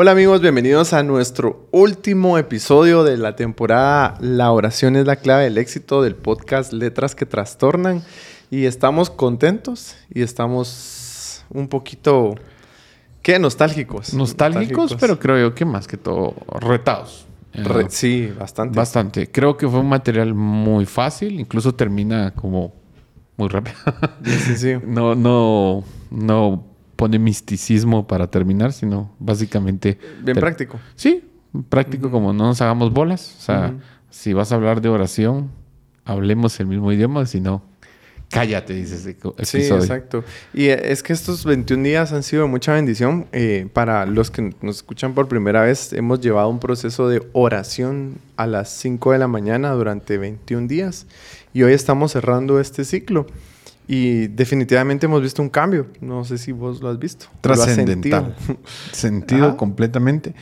Hola amigos, bienvenidos a nuestro último episodio de la temporada La oración es la clave del éxito del podcast Letras que Trastornan. Y estamos contentos y estamos un poquito, ¿qué? Nostálgicos. Nostálgicos, pero creo yo que más que todo retados. Re- sí, bastante. Bastante. Creo que fue un material muy fácil, incluso termina como muy rápido. Sí, sí, sí. no, no, no pone misticismo para terminar, sino básicamente. Bien práctico. Sí, práctico como no nos hagamos bolas. O sea, si vas a hablar de oración, hablemos el mismo idioma, si no, cállate, dice ese co- Sí, exacto. Y eh, es que estos 21 días han sido de mucha bendición. Eh, para los que nos escuchan por primera vez, hemos llevado un proceso de oración a las 5 de la mañana durante 21 días. Y hoy estamos cerrando este ciclo. Y definitivamente hemos visto un cambio. No sé si vos lo has visto. ¿Lo has Trascendental. sentido? Ajá. completamente.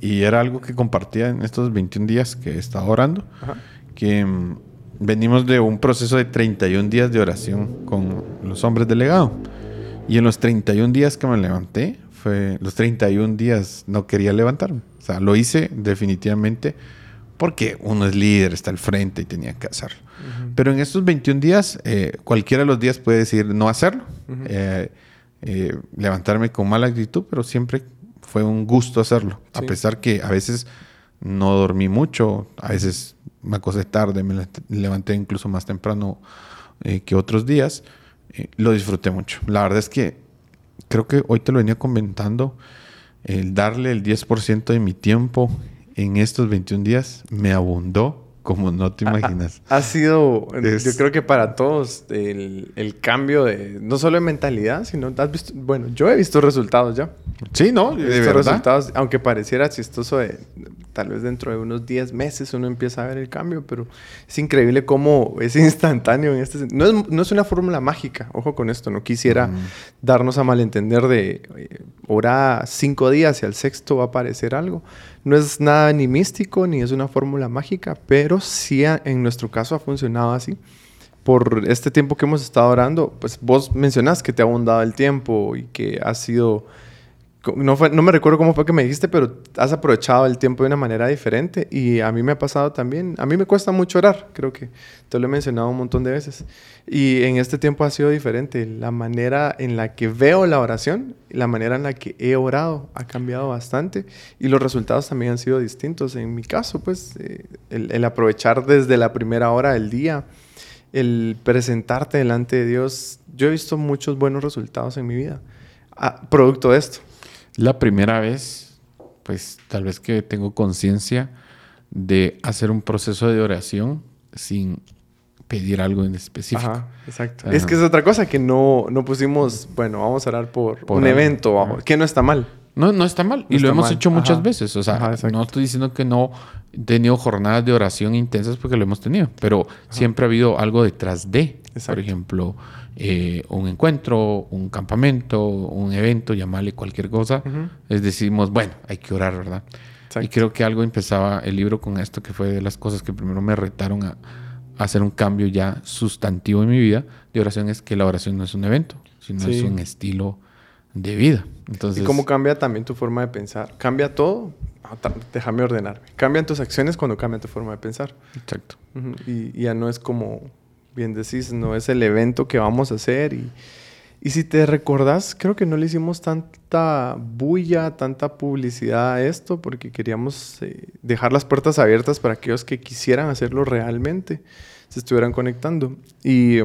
Y era algo que compartía en estos 21 días que estaba orando. Ajá. que mm, venimos de un proceso de 31 días de oración con los hombres del legado. Y en los 31 días que me levanté, fue los 31 días no quería levantarme. O sea, lo hice definitivamente porque uno es líder, está al frente y tenía que hacerlo. Pero en estos 21 días, eh, cualquiera de los días puede decir no hacerlo, eh, eh, levantarme con mala actitud, pero siempre fue un gusto hacerlo. A pesar que a veces no dormí mucho, a veces me acosté tarde, me le- levanté incluso más temprano que otros días, lo disfruté mucho. La verdad es que creo que hoy te lo venía comentando, el darle el 10% de mi tiempo en estos 21 días me abundó como no te imaginas. Ha sido, Es- yo creo que para todos, el, el cambio de, no solo de mentalidad, sino, has visto, bueno, yo he visto resultados ya. Sí, ¿no? He visto verdad. resultados, aunque pareciera chistoso, de, tal vez dentro de unos 10 meses uno empieza a ver el cambio, pero es increíble cómo es instantáneo en este no es, no es una fórmula mágica, ojo con esto, no quisiera Ujú. darnos a malentender de eh, ora cinco días y al sexto va a aparecer algo. No es nada ni místico ni es una fórmula mágica, pero sí en nuestro caso ha funcionado así. Por este tiempo que hemos estado orando, pues vos mencionás que te ha abundado el tiempo y que ha sido no, fue, no me recuerdo cómo fue que me dijiste, pero has aprovechado el tiempo de una manera diferente y a mí me ha pasado también. A mí me cuesta mucho orar, creo que te lo he mencionado un montón de veces. Y en este tiempo ha sido diferente. La manera en la que veo la oración, la manera en la que he orado ha cambiado bastante y los resultados también han sido distintos. En mi caso, pues, eh, el, el aprovechar desde la primera hora del día, el presentarte delante de Dios, yo he visto muchos buenos resultados en mi vida, ah, producto de esto. La primera vez, pues tal vez que tengo conciencia de hacer un proceso de oración sin pedir algo en específico. Ajá, exacto. Es que es otra cosa que no, no pusimos, bueno, vamos a orar por, Por un algo. evento, vamos, Ajá. que no está mal. No, no está mal. No y lo hemos mal. hecho muchas Ajá. veces. O sea, Ajá, no estoy diciendo que no he tenido jornadas de oración intensas porque lo hemos tenido, pero siempre ha habido algo detrás de. Por ejemplo, eh, un encuentro, un campamento, un evento, llamarle cualquier cosa. Ujú. Les decimos, bueno, hay que orar, ¿verdad? Exacto. Y creo que algo empezaba el libro con esto, que fue de las cosas que primero me retaron a, a hacer un cambio ya sustantivo en mi vida de oración, es que la oración no es un evento, sino Sí. es un estilo de vida. Entonces, y cómo cambia también tu forma de pensar. Cambia todo. Ah, déjame ordenarme. Cambian tus acciones cuando cambia tu forma de pensar. Exacto. Y ya no es como, bien decís, no es el evento que vamos a hacer. Y, y si te recordás, creo que no le hicimos tanta bulla, tanta publicidad a esto, porque queríamos eh, dejar las puertas abiertas para aquellos que quisieran hacerlo realmente, se estuvieran conectando. Y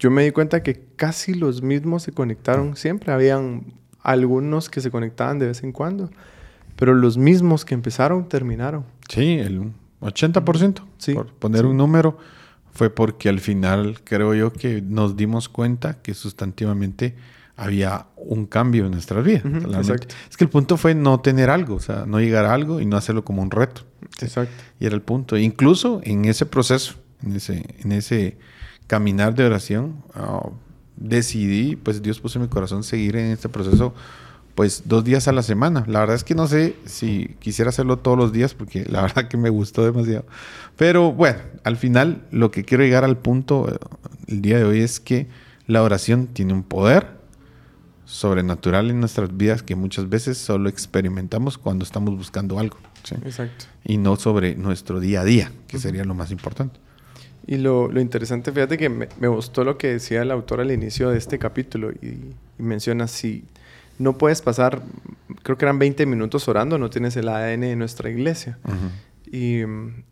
yo me di cuenta que casi los mismos se conectaron siempre. Habían algunos que se conectaban de vez en cuando, pero los mismos que empezaron terminaron. Sí, el 80%. Sí, Por poner sí. un número, fue porque al final creo yo que nos dimos cuenta que sustantivamente había un cambio en nuestras vidas. Exacto. Es que el punto fue no tener algo, o sea, no llegar a algo y no hacerlo como un reto. Exacto. Y era el punto. Incluso en ese proceso, en ese, en ese caminar de oración, ah, decidí, pues Dios puso en mi corazón seguir en este proceso, pues dos días a la semana. La verdad es que no sé si quisiera hacerlo todos los días, porque la verdad que me gustó demasiado. Pero bueno, al final lo que quiero llegar al punto eh, el día de hoy es que la oración tiene un poder sobrenatural en nuestras vidas que muchas veces solo experimentamos cuando estamos buscando algo. ¿sí? Exacto. Y no sobre nuestro día a día, que sería lo más importante. Y lo, lo interesante, fíjate que me, me, gustó lo que decía el autor al inicio de este capítulo y, y, menciona si no puedes pasar, creo que eran 20 minutos orando, no tienes el ADN de nuestra iglesia. Uh -huh. Y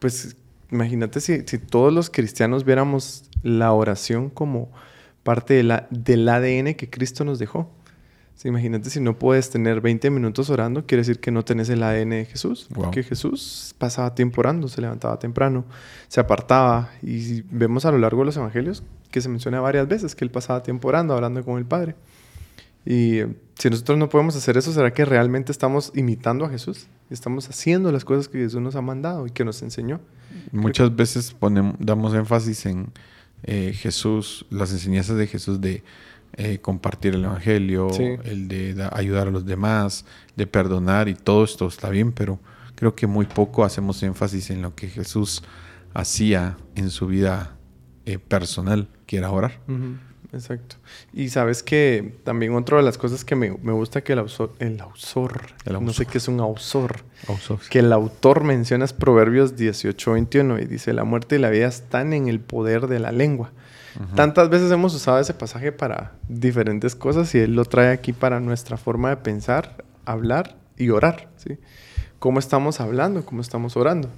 pues imagínate si, si, todos los cristianos viéramos la oración como parte de la, del ADN que Cristo nos dejó. Sí, imagínate si no puedes tener 20 minutos orando, quiere decir que no tenés el ADN de Jesús. Wow. Porque Jesús pasaba tiempo orando, se levantaba temprano, se apartaba. Y vemos a lo largo de los evangelios que se menciona varias veces que él pasaba tiempo orando, hablando con el Padre. Y si nosotros no podemos hacer eso, ¿será que realmente estamos imitando a Jesús? Estamos haciendo las cosas que Jesús nos ha mandado y que nos enseñó. Muchas veces ponemos, damos énfasis en eh, Jesús, las enseñanzas de Jesús de eh, compartir el evangelio, sí. el de da, ayudar a los demás, de perdonar y todo esto está bien, pero creo que muy poco hacemos énfasis en lo que Jesús hacía en su vida eh, personal, que era orar. Uh -huh. Exacto. Y sabes que también otra de las cosas que me, me gusta que el autor, el autor, el no sé qué es un autor, autor, que el autor menciona es Proverbios 18, 21 y dice, la muerte y la vida están en el poder de la lengua. Tantas veces hemos usado ese pasaje para diferentes cosas y él lo trae aquí para nuestra forma de pensar, hablar y orar. ¿sí? ¿Cómo estamos hablando? ¿Cómo estamos orando?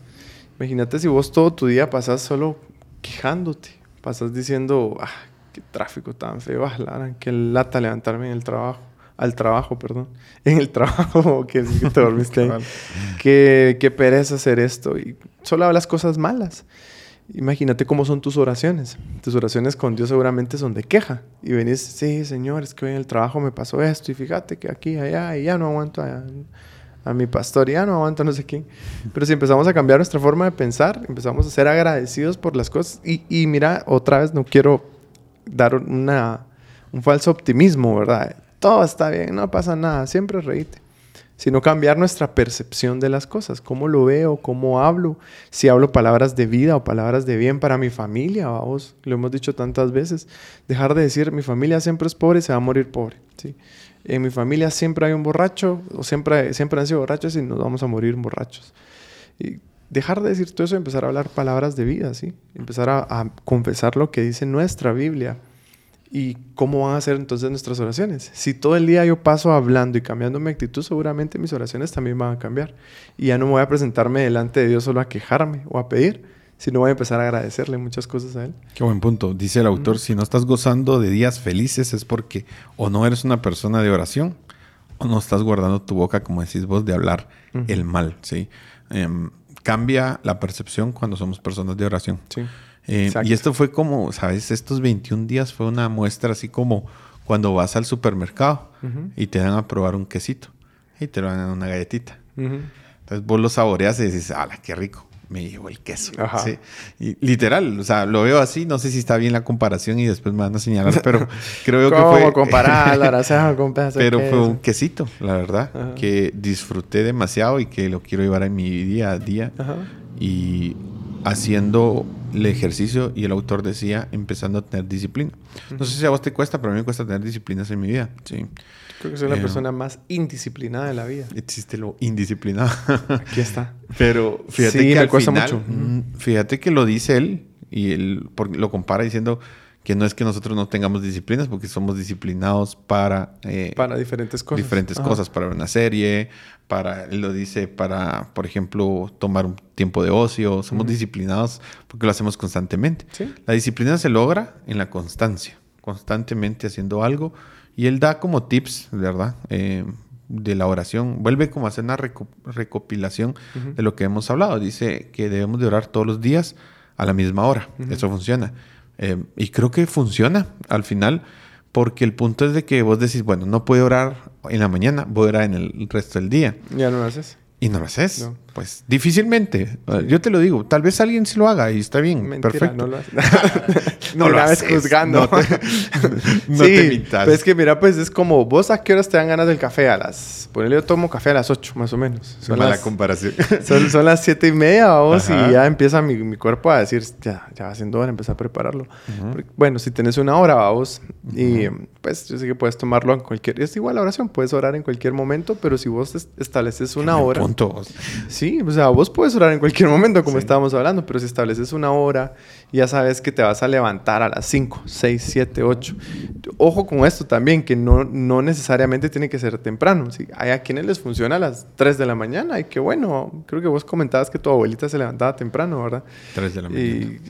Imagínate si vos todo tu día pasas solo quejándote, pasas diciendo, ah, qué tráfico tan feo, ah, la, qué lata levantarme en el trabajo, al trabajo, perdón, en el trabajo que, que te dormiste ahí. qué, qué pereza hacer esto y solo hablas cosas malas. Imagínate cómo son tus oraciones. Tus oraciones con Dios seguramente son de queja. Y venís, sí, Señor, es que hoy en el trabajo me pasó esto y fíjate que aquí, allá, y ya no aguanto a, a mi pastor, ya no aguanto a no sé quién. Pero si empezamos a cambiar nuestra forma de pensar, empezamos a ser agradecidos por las cosas. Y, y mira, otra vez no quiero dar una, un falso optimismo, ¿verdad? Todo está bien, no pasa nada, siempre reíte sino cambiar nuestra percepción de las cosas, cómo lo veo, cómo hablo, si hablo palabras de vida o palabras de bien para mi familia, vamos, lo hemos dicho tantas veces, dejar de decir mi familia siempre es pobre se va a morir pobre, ¿sí? en mi familia siempre hay un borracho o siempre, siempre han sido borrachos y nos vamos a morir borrachos. Y dejar de decir todo eso y empezar a hablar palabras de vida, ¿sí? empezar a, a confesar lo que dice nuestra Biblia ¿Y cómo van a ser entonces nuestras oraciones? Si todo el día yo paso hablando y cambiando mi actitud, seguramente mis oraciones también van a cambiar. Y ya no me voy a presentarme delante de Dios solo a quejarme o a pedir, sino voy a empezar a agradecerle muchas cosas a Él. Qué buen punto. Dice el autor, mm. si no estás gozando de días felices es porque o no eres una persona de oración o no estás guardando tu boca, como decís vos, de hablar mm. el mal. ¿sí? Eh, cambia la percepción cuando somos personas de oración. Sí. Eh, y esto fue como, ¿sabes? Estos 21 días fue una muestra así como cuando vas al supermercado uh -huh. y te dan a probar un quesito y te dan una galletita. Uh -huh. Entonces vos lo saboreas y dices, ¡ala, qué rico! Me llevo el queso. ¿sí? Y literal, o sea, lo veo así, no sé si está bien la comparación y después me van a señalar, pero creo que fue... comparar la con Pero fue un quesito, la verdad, -huh. que disfruté demasiado y que lo quiero llevar en mi día a día. Y haciendo el ejercicio y el autor decía empezando a tener disciplina. No sé si a vos te cuesta, pero a mí me cuesta tener disciplinas en mi vida. Sí. Creo que soy la eh, persona más indisciplinada de la vida. Existe lo indisciplinado. Aquí está. Pero fíjate sí, que me al cuesta final, mucho. mm, fíjate que lo dice él y él lo compara diciendo que no es que nosotros no tengamos disciplinas, porque somos disciplinados para... Eh, para diferentes cosas. Diferentes Ajá. cosas, para ver una serie, para, él lo dice, para, por ejemplo, tomar un tiempo de ocio. Somos uh -huh. disciplinados porque lo hacemos constantemente. ¿Sí? La disciplina se logra en la constancia, constantemente haciendo algo. Y él da como tips, ¿verdad? Eh, de la oración. Vuelve como a hacer una reco recopilación uh -huh. de lo que hemos hablado. Dice que debemos de orar todos los días a la misma hora. Uh -huh. Eso funciona. Eh, y creo que funciona al final, porque el punto es de que vos decís, bueno, no puedo orar en la mañana, voy a orar en el resto del día. Ya no lo haces. Y no lo haces. No. Pues difícilmente. Yo te lo digo. Tal vez alguien sí lo haga y está bien. perfecto. No lo hace. no lo haces juzgando. No te, no sí, te mintas. pero es que mira, pues es como, ¿vos a qué horas te dan ganas del café? A las... Ponele, yo tomo café a las 8, más o menos. Son Mala las, comparación. son, son las 7 y media, vamos, Ajá. y ya empieza mi, mi cuerpo a decir, ya, ya va siendo hora, empezar a prepararlo. Porque, bueno, si tenés una hora, vamos, y pues yo sé que puedes tomarlo en cualquier... Es igual la oración, puedes orar en cualquier momento, pero si vos es- estableces una hora... Punto. Sí, o sea, vos puedes orar en cualquier momento, como Sí. estábamos hablando, pero si estableces una hora, ya sabes que te vas a levantar a las 5, 6, 7, 8. Ojo con esto también, que no, no necesariamente tiene que ser temprano. ¿sí? Hay a quienes les funciona a las 3 de la mañana y qué bueno. Creo que vos comentabas que tu abuelita se levantaba temprano, ¿verdad? Tres de la mañana. Y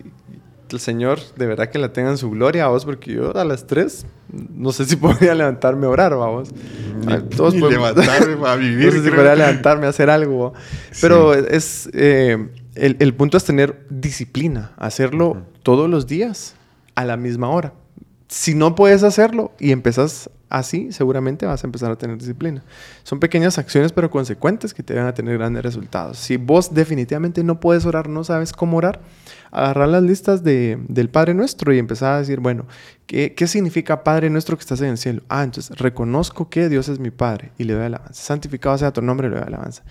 el Señor, de verdad que la tenga en su gloria, vos, porque yo a las 3 no sé si podría levantarme a orar, vamos. Ni- Ah, todos ni podemos- levantarme para vivir, No sé si podría levantarme a hacer algo. Pero es eh, el, el punto es tener disciplina, hacerlo todos los días a la misma hora. Si no puedes hacerlo y empezás así, seguramente vas a empezar a tener disciplina. Son pequeñas acciones pero consecuentes que te van a tener grandes resultados. Si vos definitivamente no puedes orar, no sabes cómo orar, agarrar las listas de- del Padre Nuestro y empezar a decir, bueno, ¿qué, ¿qué significa Padre Nuestro que estás en el cielo? Ah, entonces reconozco que Dios es mi Padre y le doy alabanza. Santificado sea tu nombre y le doy alabanza.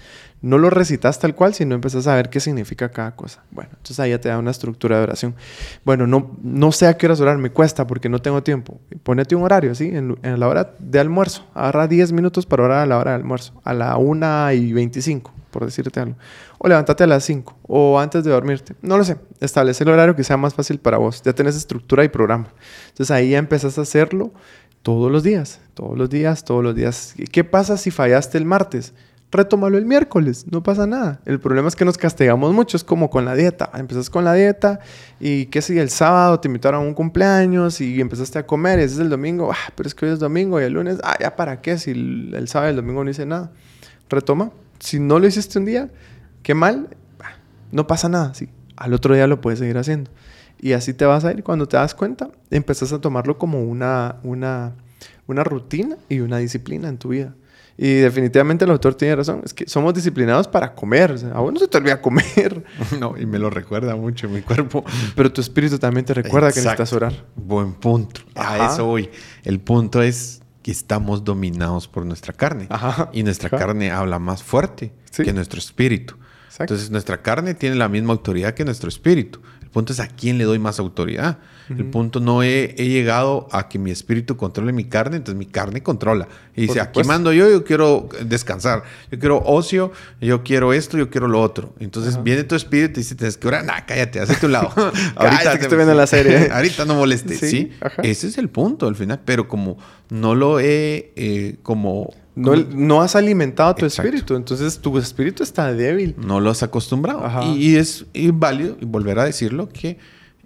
No lo recitas tal cual, sino empezás a ver qué significa cada cosa. Bueno, entonces ahí ya te da una estructura de oración. Bueno, no, no sé a qué horas orar, me cuesta porque no tengo tiempo. Ponete un horario, ¿sí? En, en la hora de almuerzo. Agarra 10 minutos para orar a la hora de almuerzo, a la 1 y 25, por decirte algo. O levántate a las 5, o antes de dormirte. No lo sé. Establece el horario que sea más fácil para vos. Ya tenés estructura y programa. Entonces ahí ya empezás a hacerlo todos los días, todos los días, todos los días. ¿Y ¿Qué pasa si fallaste el martes? Retómalo el miércoles, no pasa nada. El problema es que nos castigamos mucho, es como con la dieta. Empezás con la dieta y qué si el sábado te invitaron a un cumpleaños y empezaste a comer y es el domingo, ah, pero es que hoy es domingo y el lunes, ah, ya para qué si el sábado y el domingo no hice nada. Retoma. Si no lo hiciste un día, qué mal, ah, no pasa nada, sí. Al otro día lo puedes seguir haciendo. Y así te vas a ir. Cuando te das cuenta, empezás a tomarlo como una, una, una rutina y una disciplina en tu vida. Y definitivamente el autor tiene razón. Es que somos disciplinados para comer. O sea, a vos no se te olvida comer. No, y me lo recuerda mucho mi cuerpo. Pero tu espíritu también te recuerda que Exacto. necesitas orar. Buen punto. Ajá. A eso voy. El punto es que estamos dominados por nuestra carne. Ajá. Y nuestra Ajá. carne habla más fuerte Sí. que nuestro espíritu. Exacto. Entonces, nuestra carne tiene la misma autoridad que nuestro espíritu. El punto es a quién le doy más autoridad. El punto no he, he llegado a que mi espíritu controle mi carne, entonces mi carne controla. Y dice, aquí mando yo, yo quiero descansar, yo quiero ocio, yo quiero esto, yo quiero lo otro. Entonces viene tu espíritu y dice, tienes que orar, nah, cállate, hazte tu lado. Cállate, que estoy viendo la serie. Ahorita no molestes, Sí. Ese es el punto al final, pero como no lo he, eh, como... No, no has alimentado tu Exacto. espíritu. Entonces tu espíritu está débil. no lo has acostumbrado. Ajá. Y, y es y válido, y volver a decirlo, que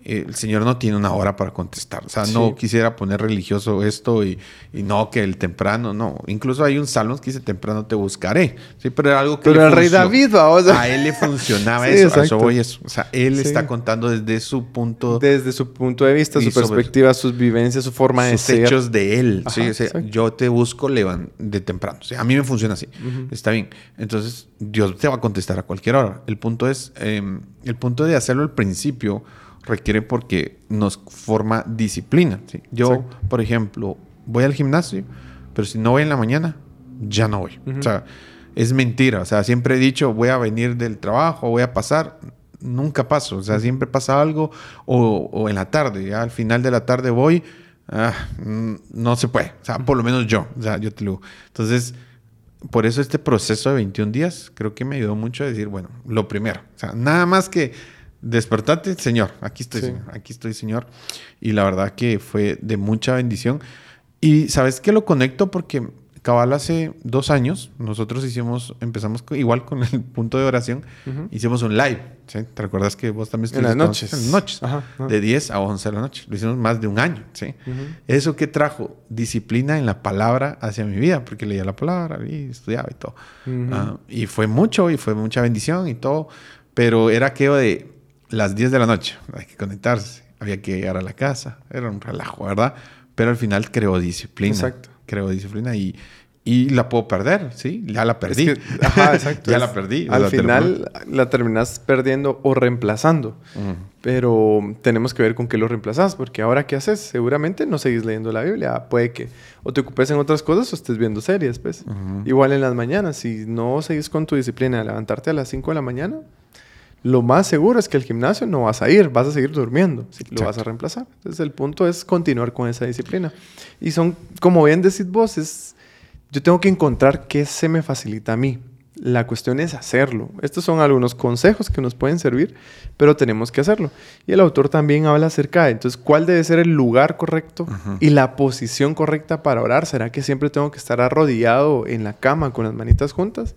el Señor no tiene una hora para contestar. O sea, Sí. no quisiera poner religioso esto y, y no que el temprano, no. Incluso hay un salmo que dice temprano te buscaré. Sí, pero era algo que Pero el rey. David, vamos. A él le funcionaba Sí, eso. A eso voy eso. O sea, él Sí. está contando desde su punto Desde su punto de vista, su perspectiva, sus vivencias, su forma de sus ser. hechos de él. Ajá, o sea, yo te busco levan- de temprano. O sea, a mí me funciona así. Está bien. Entonces, Dios te va a contestar a cualquier hora. El punto es, eh, el punto de hacerlo al principio requiere porque nos forma disciplina. ¿sí? Yo, Exacto. por ejemplo, voy al gimnasio, pero si no voy en la mañana, ya no voy. O sea, es mentira. O sea, siempre he dicho, voy a venir del trabajo, voy a pasar. Nunca paso. O sea, siempre pasa algo. O, o en la tarde. Ya al final de la tarde voy. ah, mm, no se puede. O sea, por lo menos yo. O sea, yo te lo digo. Entonces, por eso este proceso de 21 días creo que me ayudó mucho a decir, bueno, lo primero. O sea, nada más que despertate, Señor. Aquí estoy, Sí. Señor. Aquí estoy, Señor. Y la verdad que fue de mucha bendición. Y sabes que lo conecto porque cabal hace dos años nosotros hicimos, empezamos igual con el punto de oración, hicimos un live. ¿sí? ¿Te recuerdas que vos también En las estuviste noches. En las noches. Ajá, ajá. De 10 a 11 de la noche. Lo hicimos más de un año. ¿sí? Eso que trajo disciplina en la palabra hacia mi vida, porque leía la palabra y estudiaba y todo. Ah, y fue mucho y fue mucha bendición y todo. Pero era aquello de las 10 de la noche, hay que conectarse, había que llegar a la casa, era un relajo, ¿verdad? Pero al final creó disciplina. Exacto. Creó disciplina y, y la puedo perder, ¿sí? Ya la perdí. Es que- ajá, exacto. ya la perdí. Al final la terminas perdiendo o reemplazando. Pero tenemos que ver con qué lo reemplazas, porque ahora qué haces, seguramente no seguís leyendo la Biblia. Puede que o te ocupes en otras cosas o estés viendo series, pues. Igual en las mañanas, si no seguís con tu disciplina de levantarte a las 5 de la mañana, lo más seguro es que al gimnasio no vas a ir, vas a seguir durmiendo, sí, lo vas a reemplazar. Entonces el punto es continuar con esa disciplina. Y son, como bien decís vos, es, yo tengo que encontrar qué se me facilita a mí. La cuestión es hacerlo. Estos son algunos consejos que nos pueden servir, pero tenemos que hacerlo. Y el autor también habla acerca de, entonces, ¿cuál debe ser el lugar correcto y la posición correcta para orar? ¿Será que siempre tengo que estar arrodillado en la cama con las manitas juntas?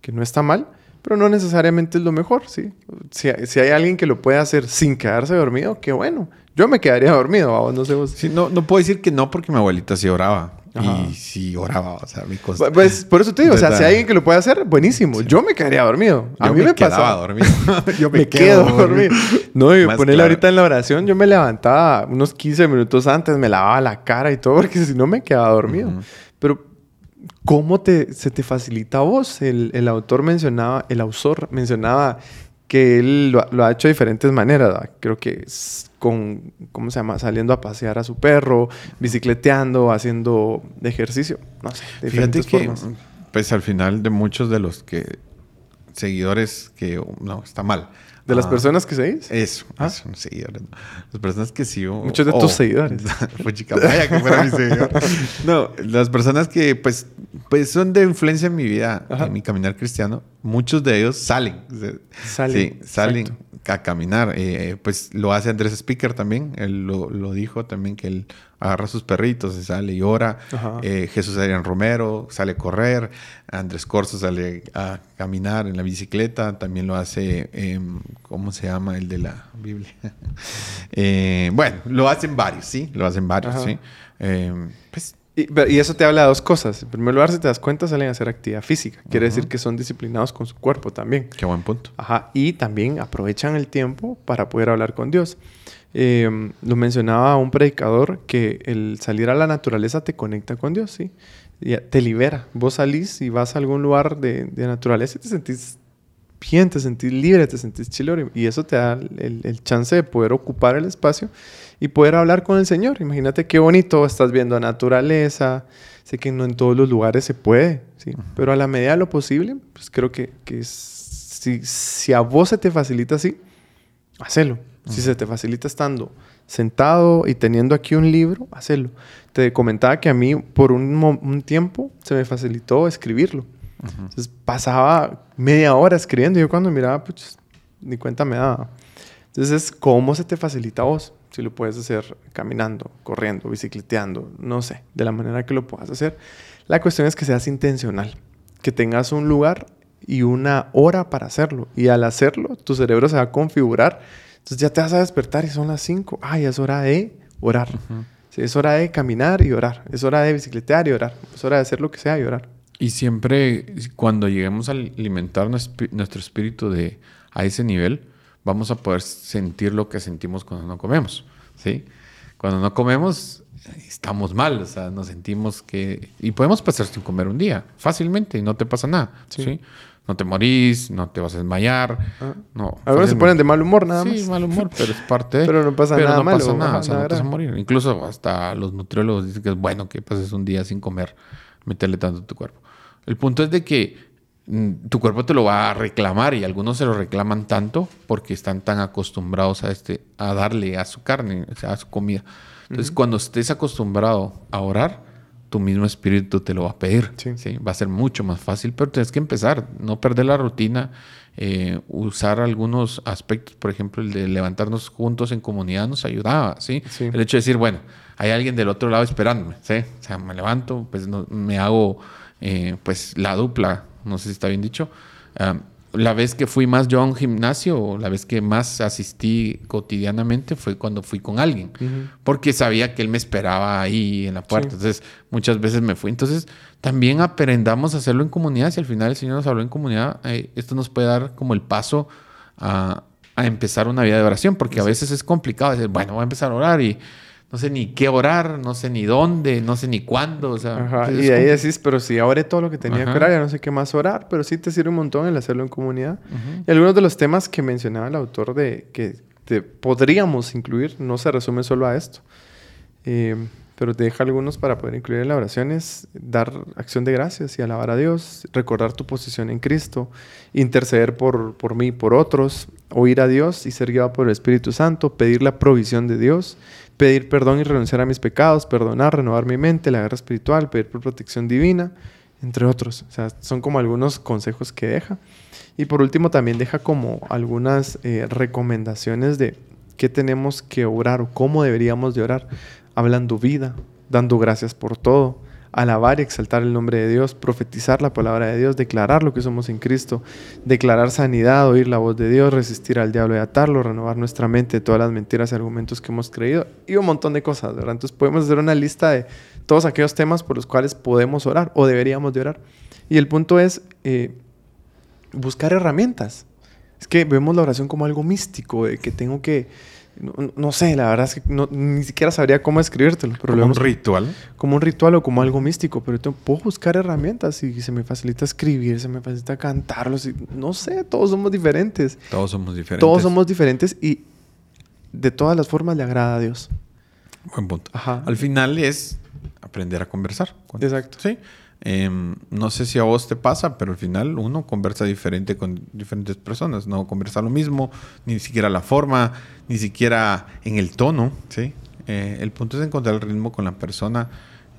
Que no está mal, pero no necesariamente es lo mejor, ¿sí? Si, si hay alguien que lo puede hacer sin quedarse dormido, qué bueno. Yo me quedaría dormido, vamos, no sé vos. Sí, no, no puedo decir que no porque mi abuelita sí oraba. Ajá. Y sí oraba, o sea, mi cosa. Pues por eso te digo, o sea, si hay alguien que lo puede hacer, buenísimo. Yo me quedaría dormido. A Yo mí me, quedaba pasaba. dormido. Yo me, quedo dormido. No, y ponerle claro. ahorita en la oración, yo me levantaba unos 15 minutos antes, me lavaba la cara y todo, porque si no me quedaba dormido. Pero, ¿cómo te, se te facilita a vos? El, el autor mencionaba, el autor mencionaba que él lo, ha- lo ha hecho de diferentes maneras. ¿verdad? Creo que es con, ¿cómo se llama? Saliendo a pasear a su perro, bicicleteando, haciendo ejercicio. No sé, de Fíjate diferentes que, formas. pues al final de muchos de los que seguidores que no está mal. De las Ah, personas que seguís. Eso, Ah. eso, seguidores. Las personas que sigo. Muchos de tus seguidores. Pues chica, vaya que fuera mi seguidor. No, las personas que pues, pues son de influencia en mi vida, Ajá. en mi caminar cristiano, muchos de ellos salen. Salen, Sí, salen exacto. A caminar. Eh, pues lo hace Andrés Speaker también. Él lo, lo dijo también que él agarra a sus perritos y sale y ora. Eh, Jesús Adrián Romero sale a correr. Andrés Corso sale a caminar en la bicicleta. También lo hace, em, ¿cómo se llama el de la Biblia? Eh, bueno, lo hacen varios, ¿sí? Lo hacen varios, Ajá. ¿sí? Em, pues Y, eso te habla de dos cosas. En primer lugar, si te das cuenta, salen a hacer actividad física. Quiere decir que son disciplinados con su cuerpo también. qué buen punto. Ajá. Y también aprovechan el tiempo para poder hablar con Dios. Eh, lo mencionaba un predicador que el salir a la naturaleza te conecta con Dios, ¿sí? Y te libera. Vos salís y vas a algún lugar de, de naturaleza y te sentís bien, te sentís libre, te sentís chilero. Y eso te da el, el chance de poder ocupar el espacio y poder hablar con el Señor. Imagínate qué bonito, estás viendo naturaleza. Sé que no en todos los lugares se puede, ¿sí? Pero a la medida de lo posible, pues creo que, que si, si a vos se te facilita así, hacelo. Si se te facilita estando sentado y teniendo aquí un libro, hacelo. Te comentaba que a mí por un, un tiempo se me facilitó escribirlo. Entonces pasaba media hora escribiendo y yo cuando miraba, pues ni cuenta me daba. Entonces, ¿cómo se te facilita a vos? Si lo puedes hacer caminando, corriendo, bicicleteando, no sé, de la manera que lo puedas hacer. La cuestión es que seas intencional, que tengas un lugar y una hora para hacerlo. Y al hacerlo, tu cerebro se va a configurar. Entonces ya te vas a despertar y son las 5. Ay, es hora de orar. Sí, es hora de caminar y orar. Es hora de bicicletear y orar. Es hora de hacer lo que sea y orar. Y siempre cuando lleguemos a alimentar nuestro espíritu de, a ese nivel, vamos a poder sentir lo que sentimos cuando no comemos, ¿sí? Cuando no comemos, estamos mal, o sea, nos sentimos que... Y podemos pasar sin comer un día, fácilmente, y no te pasa nada, Sí. ¿sí? No te morís, no te vas a desmayar, Ah. no. Algunos se ponen de mal humor nada sí, más. mal humor, pero es parte de... Pero no pasa Pero nada no malo, pasa nada, o sea, no te vas a morir. Incluso hasta los nutriólogos dicen que es bueno que pases un día sin comer, meterle tanto a tu cuerpo. El punto es de que mm, tu cuerpo te lo va a reclamar y algunos se lo reclaman tanto porque están tan acostumbrados a, este, a darle a su carne, o sea, a su comida. Entonces, cuando estés acostumbrado a orar, tu mismo espíritu te lo va a pedir. Sí. ¿sí? Va a ser mucho más fácil, pero tienes que empezar, no perder la rutina, eh, usar algunos aspectos, por ejemplo, el de levantarnos juntos en comunidad nos ayudaba, ¿sí? Sí. El hecho de decir, bueno, hay alguien del otro lado esperándome, ¿sí? O sea, me levanto, pues no- me hago, eh, pues, la dupla, no sé si está bien dicho. Ah, la vez que fui más yo a un gimnasio, o la vez que más asistí cotidianamente fue cuando fui con alguien, porque sabía que él me esperaba ahí en la puerta. Sí. Entonces, muchas veces me fui. Entonces, también aprendamos a hacerlo en comunidad. Si al final el Señor nos habló en comunidad, eh, esto nos puede dar como el paso a, a empezar una vida de oración, porque a veces es complicado decir, bueno, voy a empezar a orar y no sé ni qué orar, no sé ni dónde, no sé ni cuándo. O sea, Ajá, Y ahí decís, pero si ahora todo lo que tenía Ajá. que orar, ya no sé qué más orar, pero sí te sirve un montón el hacerlo en comunidad. Y algunos de los temas que mencionaba el autor de que te podríamos incluir no se resumen solo a esto. Eh, pero te deja algunos para poder incluir en la oración es dar acción de gracias y alabar a Dios, recordar tu posición en Cristo, interceder por, por mí y por otros, oír a Dios y ser guiado por el Espíritu Santo, pedir la provisión de Dios, pedir perdón y renunciar a mis pecados, perdonar, renovar mi mente, la guerra espiritual, pedir protección divina, entre otros. O sea, son como algunos consejos que deja. Y por último también deja como algunas eh, recomendaciones de qué tenemos que orar o cómo deberíamos de orar, hablando vida, dando gracias por todo, alabar y exaltar el nombre de Dios, profetizar la palabra de Dios, declarar lo que somos en Cristo, declarar sanidad, oír la voz de Dios, resistir al diablo y atarlo, renovar nuestra mente de todas las mentiras y argumentos que hemos creído y un montón de cosas, ¿verdad? Entonces podemos hacer una lista de todos aquellos temas por los cuales podemos orar o deberíamos de orar. Y el punto es eh, buscar herramientas. Es que vemos la oración como algo místico, de que tengo que, no, no sé, la verdad es que no- ni siquiera sabría cómo escribírtelo, pero como un ritual. como un ritual o como algo místico, pero yo puedo buscar herramientas y se me facilita escribir, se me facilita cantarlos, y, no sé, todos somos diferentes, Todos somos diferentes. todos somos diferentes y de todas las formas le agrada a Dios. Buen punto. Ajá. Al final es aprender a conversar. con- Exacto. Sí. Em, no sé si a vos te pasa, pero al final uno conversa diferente con diferentes personas. No conversa lo mismo, ni siquiera la forma, ni siquiera en el tono. ¿sí? Eh, el punto es encontrar el ritmo con la persona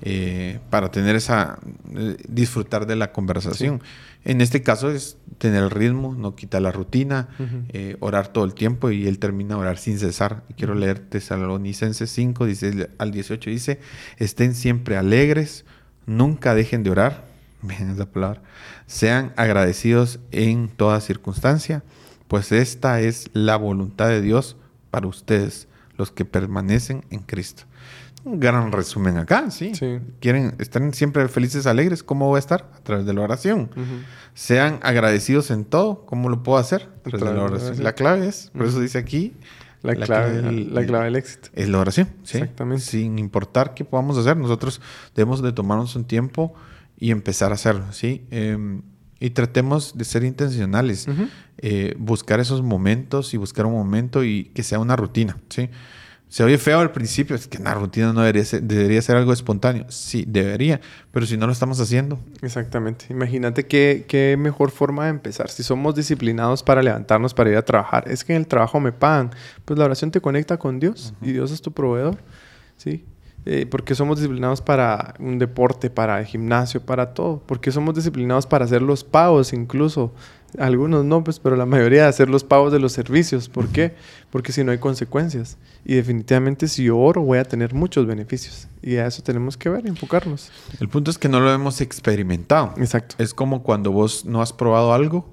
eh, para tener esa. eh, disfrutar de la conversación. En este caso es tener el ritmo, no quitar la rutina, orar todo el tiempo y él termina a orar sin cesar. Y quiero leer Tesalonicenses 5, dice, al 18 dice, estén siempre alegres, nunca dejen de orar, vean esa palabra, sean agradecidos en toda circunstancia, pues esta es la voluntad de Dios para ustedes, los que permanecen en Cristo. Un gran resumen acá, ¿sí? Sí. Quieren estar siempre felices, alegres, ¿cómo voy a estar? A través de la oración. Ujú. Sean agradecidos en todo. ¿Cómo lo puedo hacer? A través de través la de la oración. oración. La clave es, por eso Ujú. dice aquí, La, La clave, clave- la, clave del éxito. es la oración. ¿sí? Exactamente. Sin importar qué podamos hacer, nosotros debemos de tomarnos un tiempo y empezar a hacerlo, ¿sí? Eh, y tratemos de ser intencionales, eh, buscar esos momentos y buscar un momento y que sea una rutina, ¿sí? Se oye feo al principio, es que una rutina no debería ser, debería ser algo espontáneo. Sí, debería, pero si no lo estamos haciendo, Exactamente. Imagínate qué, qué mejor forma de empezar. Si somos disciplinados para levantarnos, para ir a trabajar, es que en el trabajo me pagan. Pues la oración te conecta con Dios y Dios es tu proveedor. ¿Sí? Eh, porque somos disciplinados para un deporte, para el gimnasio, para todo. Porque somos disciplinados para hacer los pagos incluso. Algunos no, pues, pero la mayoría de hacer los pagos de los servicios. ¿Por qué? Porque si no hay consecuencias. Y definitivamente si yo oro voy a tener muchos beneficios. Y a eso tenemos que ver y enfocarnos. el punto es que no lo hemos experimentado. Exacto. Es como cuando vos no has probado algo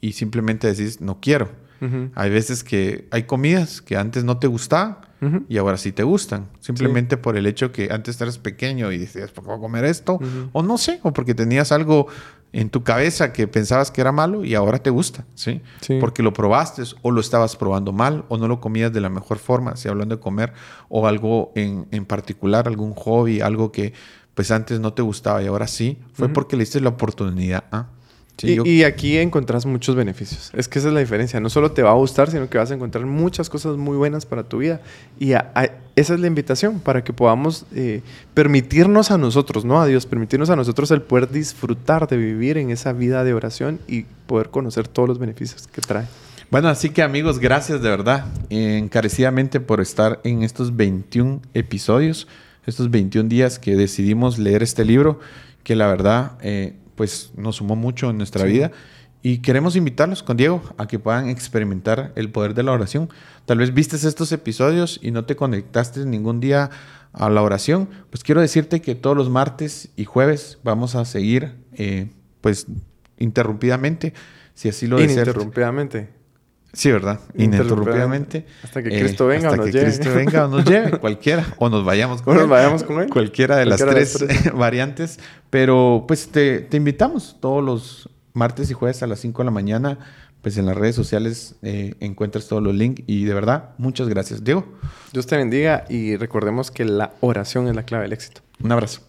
y simplemente decís, no quiero. Ujú. Hay veces que hay comidas que antes no te gustaban Ujú. y ahora sí te gustan. Simplemente por el hecho que antes eras pequeño y decías, ¿por qué voy a comer esto? Ujú. O no sé, o porque tenías algo en tu cabeza que pensabas que era malo y ahora te gusta, ¿sí? Sí. Porque lo probaste o lo estabas probando mal o no lo comías de la mejor forma, si hablando de comer o algo en, en particular, algún hobby, algo que pues antes no te gustaba y ahora sí, fue porque le diste la oportunidad a... Sí, y, yo- y aquí encontrás muchos beneficios. Es que esa es la diferencia. No solo te va a gustar, sino que vas a encontrar muchas cosas muy buenas para tu vida. Y a- a- esa es la invitación para que podamos eh, permitirnos a nosotros, no a Dios, permitirnos a nosotros el poder disfrutar de vivir en esa vida de oración y poder conocer todos los beneficios que trae. Bueno, así que amigos, gracias de verdad, eh, encarecidamente por estar en estos 21 episodios, estos 21 días que decidimos leer este libro, que la verdad, eh, pues nos sumó mucho en nuestra Sí. vida. Y queremos invitarlos con Diego a que puedan experimentar el poder de la oración. Tal vez vistes estos episodios y no te conectaste ningún día a la oración. Pues quiero decirte que todos los martes y jueves vamos a seguir, eh, pues, interrumpidamente, si así lo deseas. Ininterrumpidamente. Sí, ¿verdad? Ininterrumpidamente. Hasta que Eh, Cristo venga o hasta nos que lleve. Cristo venga o nos lleve, cualquiera. O nos vayamos con O nos él. vayamos con él. Cualquiera de las de tres, variantes. Pero pues te, te invitamos todos los martes y jueves a las 5 de la mañana pues en las redes sociales eh, encuentras todos los links y de verdad, muchas gracias. Diego. Dios te bendiga y recordemos que la oración es la clave del éxito. Un abrazo.